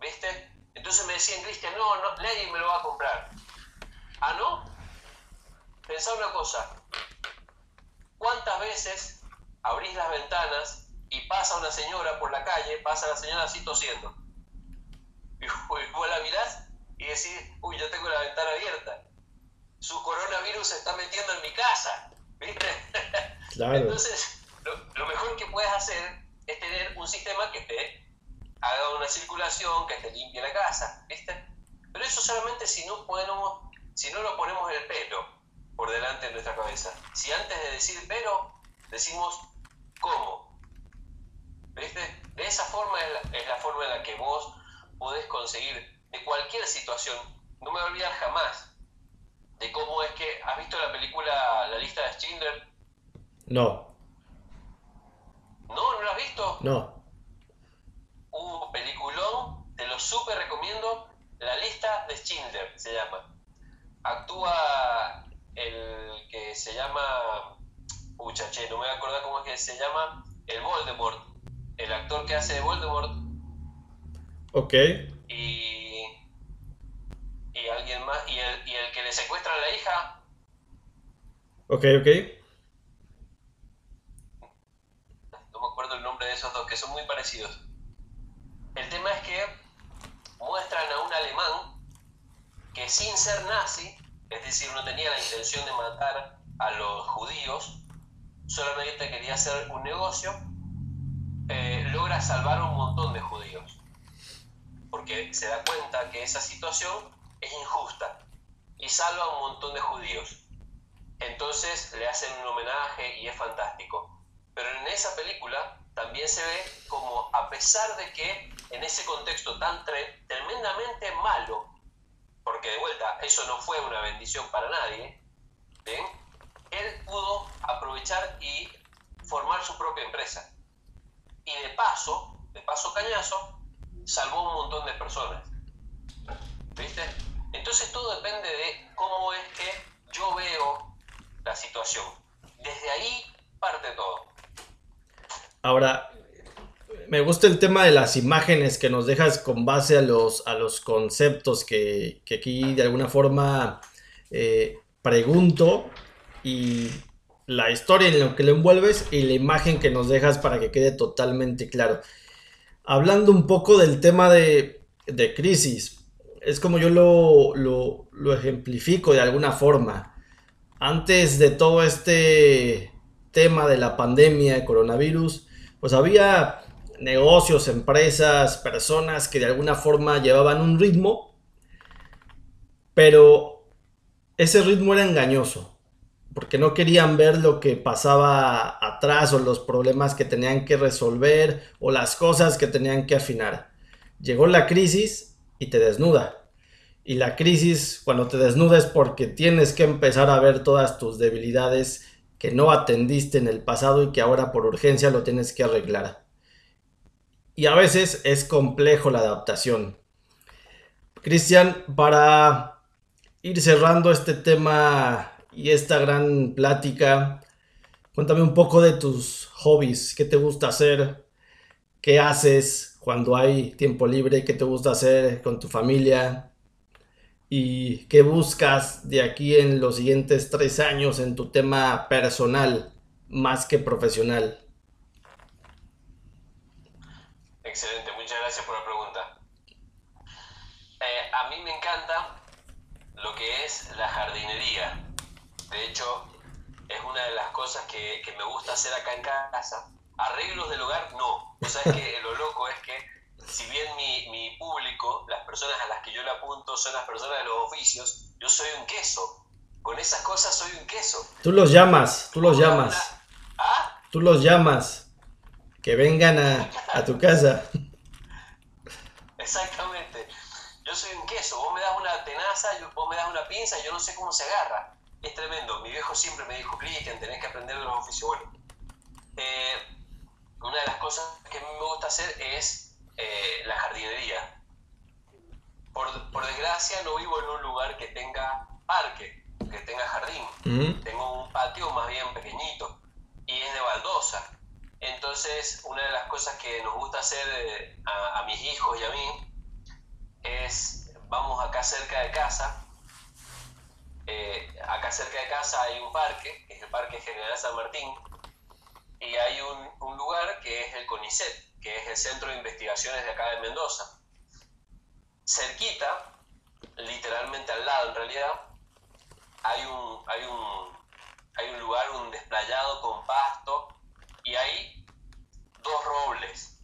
¿Viste? Entonces me decían, Cristian, no, no, nadie me lo va a comprar. ¿Ah, no? Pensá una cosa. ¿Cuántas veces abrís las ventanas y pasa una señora por la calle, pasa la señora así tosiendo? Y vos la mirás y decir, uy, yo tengo la ventana abierta. Su coronavirus se está metiendo en mi casa. ¿Viste? Claro. Entonces, lo, mejor que puedes hacer es tener un sistema que te haga una circulación, que te limpie la casa. ¿Viste? Pero eso solamente si no podemos, si no lo ponemos en el pelo por delante de nuestra cabeza. Si antes de decir pero, decimos cómo. ¿Viste? De esa forma es la, forma en la que vos podés conseguir de cualquier situación. No me voy a olvidar jamás de cómo es que. ¿Has visto la película La lista de Schindler? No. ¿No? ¿No la has visto? No. Un peliculón, te lo súper recomiendo. La lista de Schindler se llama. Actúa el que se llama. Pucha, che, no me voy a acordar cómo es que se llama. El Voldemort el actor que hace de Voldemort. Ok. Y, y alguien más, y el, y el que le secuestra a la hija. Ok, ok. No me acuerdo el nombre de esos dos, que son muy parecidos. El tema es que muestran a un alemán que sin ser nazi, es decir, no tenía la intención de matar a los judíos, solamente quería hacer un negocio, eh, logra salvar a un montón de judíos, porque se da cuenta que esa situación es injusta y salva a un montón de judíos. Entonces le hacen un homenaje y es fantástico. Pero en esa película también se ve como a pesar de que en ese contexto tan tremendamente malo, porque de vuelta eso no fue una bendición para nadie, él pudo aprovechar y formar su propia empresa y de paso, de paso cañazo, salvó un montón de personas. ¿Viste? Entonces todo depende de cómo es que yo veo la situación. Desde ahí parte todo. Ahora, me gusta el tema de las imágenes que nos dejas con base a los, a los conceptos que, que aquí de alguna forma eh, pregunto y la historia en lo que lo envuelves y la imagen que nos dejas para que quede totalmente claro. Hablando un poco del tema de, crisis, es como yo lo, lo, ejemplifico de alguna forma. Antes de todo este tema de la pandemia, de coronavirus, pues había negocios, empresas, personas que de alguna forma llevaban un ritmo, pero ese ritmo era engañoso porque no querían ver lo que pasaba atrás o los problemas que tenían que resolver o las cosas que tenían que afinar. Llegó la crisis y te desnuda. Y la crisis cuando te desnuda es porque tienes que empezar a ver todas tus debilidades que no atendiste en el pasado y que ahora por urgencia lo tienes que arreglar. Y a veces es complejo la adaptación. Cristian, para ir cerrando este tema y esta gran plática. Cuéntame un poco de tus hobbies, qué te gusta hacer, qué haces cuando hay tiempo libre, qué te gusta hacer con tu familia y qué buscas de aquí en los siguientes tres años en tu tema personal más que profesional. Excelente, muchas gracias por la pregunta. Eh, a mí me encanta lo que es la jardinería. De hecho, es una de las cosas que, me gusta hacer acá en casa. Arreglos del hogar, no. O sea, que lo loco es que, si bien mi, público, las personas a las que yo le apunto son las personas de los oficios, yo soy un queso. Con esas cosas soy un queso. Tú los llamas, tú los llamas. ¿Ah? Tú los llamas. Que vengan a, a tu casa. Exactamente. Yo soy un queso. Vos me das una tenaza, vos me das una pinza, yo no sé cómo se agarra es tremendo. Mi viejo siempre me dijo, Cristian, tenés que aprender de los oficios. Bueno, eh, una de las cosas que a mí me gusta hacer es eh, la jardinería. Por, desgracia no vivo en un lugar que tenga parque, que tenga jardín. Tengo un patio más bien pequeñito y es de baldosa. Entonces, una de las cosas que nos gusta hacer eh, a, a mis hijos y a mí es, vamos acá cerca de casa, eh, acá cerca de casa hay un parque, que es el Parque General San Martín, y hay un, lugar que es el CONICET, que es el Centro de Investigaciones de acá de Mendoza. Cerquita literalmente al lado en realidad, hay un, hay un, hay un lugar, un desplayado con pasto y hay dos robles.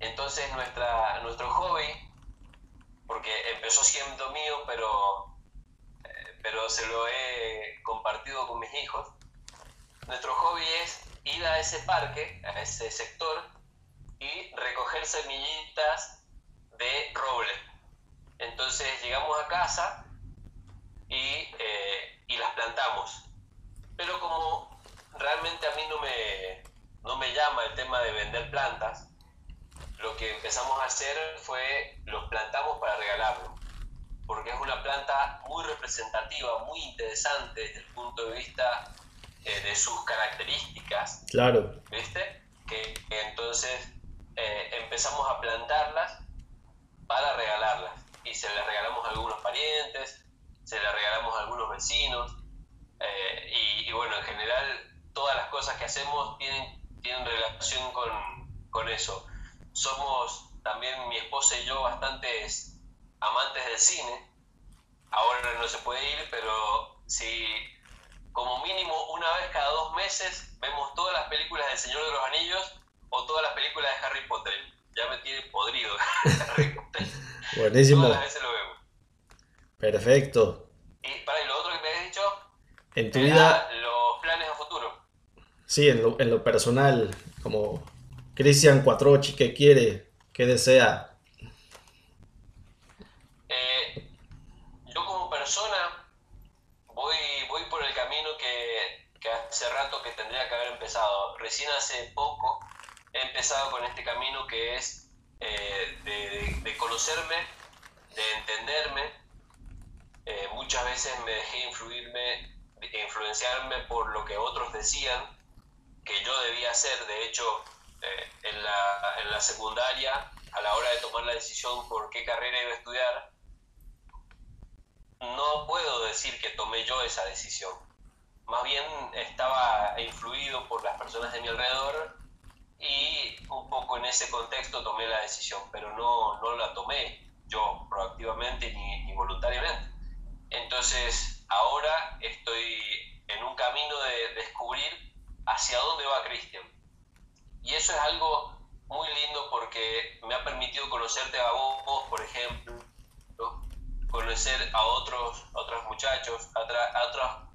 Entonces nuestra, nuestro hobby, porque empezó siendo mío, pero, pero se lo he compartido con mis hijos, nuestro hobby es ir a ese parque, a ese sector, y recoger semillitas de roble. Entonces llegamos a casa y, eh, y las plantamos. Pero como realmente a mí no me, no me llama el tema de vender plantas, lo que empezamos a hacer fue los plantamos para regalarlo, porque es una planta muy representativa, muy interesante desde el punto de vista eh, de sus características. Claro. ¿Viste? Que, entonces eh, empezamos a plantarlas para regalarlas. Y se las regalamos a algunos parientes, se las regalamos a algunos vecinos. Eh, y, y, bueno, en general todas las cosas que hacemos tienen, tienen relación con, con eso. Somos también mi esposa y yo bastantes amantes del cine. Ahora no se puede ir, pero si como mínimo una vez cada dos meses vemos todas las películas del Señor de los Anillos o todas las películas de Harry Potter. Ya me tiene podrido Harry Potter. Buenísimo. Todas las veces lo vemos. Perfecto. Y para y lo otro que me has dicho, en tu vida, los planes a futuro. sí, en lo, en lo personal, como Cristian Cuatrochi, ¿qué quiere? ¿Qué desea? Eh, yo como persona voy, voy por el camino que, que hace rato que tendría que haber empezado. Recién hace poco he empezado con este camino que es eh, de, conocerme, de entenderme. Eh, muchas veces me dejé influirme, influenciarme por lo que otros decían que yo debía hacer. De hecho, eh, en, la, en la secundaria, a la hora de tomar la decisión por qué carrera iba a estudiar, no puedo decir que tomé yo esa decisión. Más bien estaba influido por las personas de mi alrededor y un poco en ese contexto tomé la decisión, pero no, no la tomé yo proactivamente ni, ni voluntariamente. Entonces ahora estoy en un camino de descubrir hacia dónde va Cristian. Y eso es algo muy lindo porque me ha permitido conocerte a vos, por ejemplo, ¿no? Conocer a otros, otros muchachos, a, a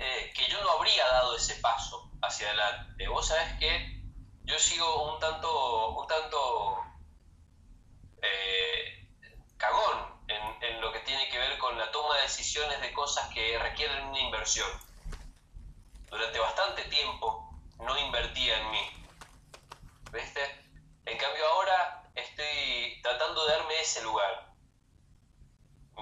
eh, que yo no habría dado ese paso hacia adelante. Vos sabés que yo sigo un tanto, un tanto eh, cagón en, en lo que tiene que ver con la toma de decisiones de cosas que requieren una inversión. Durante bastante tiempo no invertía en mí. ¿Viste? En cambio ahora estoy tratando de darme ese lugar.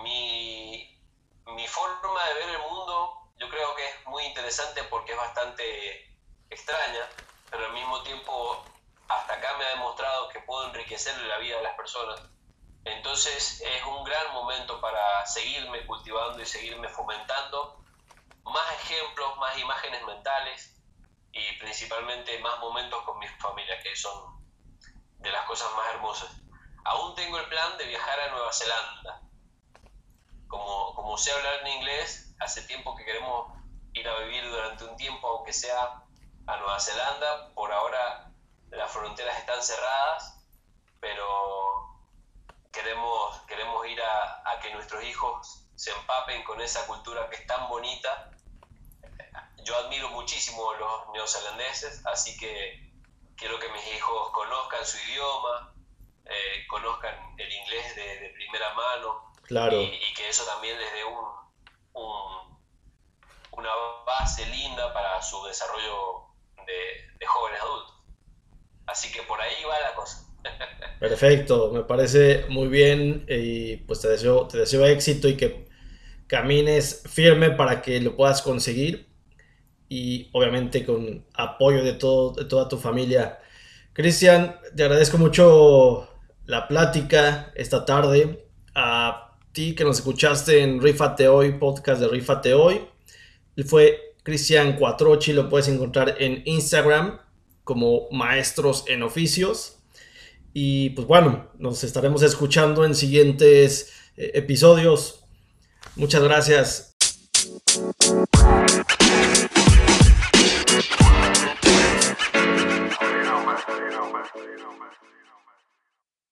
Mi, mi forma de ver el mundo yo creo que es muy interesante porque es bastante extraña, pero al mismo tiempo hasta acá me ha demostrado que puedo enriquecer la vida de las personas. Entonces es un gran momento para seguirme cultivando y seguirme fomentando más ejemplos, más imágenes mentales y principalmente más momentos con mi familia, que son de las cosas más hermosas. Aún tengo el plan de viajar a Nueva Zelanda. Como, como sé hablar en inglés, hace tiempo que queremos ir a vivir durante un tiempo, aunque sea a Nueva Zelanda. Por ahora las fronteras están cerradas, pero queremos, queremos ir a, a que nuestros hijos se empapen con esa cultura que es tan bonita. Yo admiro muchísimo a los neozelandeses, así que quiero que mis hijos conozcan su idioma, eh, conozcan el inglés de, de primera mano Claro. y, y que eso también les dé un, un- una base linda para su desarrollo de, de jóvenes adultos. Así que por ahí va la cosa. Perfecto, me parece muy bien y pues te deseo, te deseo éxito y que camines firme para que lo puedas conseguir y obviamente con apoyo de, todo, de toda tu familia. Cristian, te agradezco mucho la plática esta tarde. A que nos escuchaste en Rifate Hoy, podcast de Rifate Hoy. Él fue Cristian Cuatrochi, lo puedes encontrar en Instagram como Maestros en Oficios. Y pues bueno, nos estaremos escuchando en siguientes eh, episodios. Muchas gracias.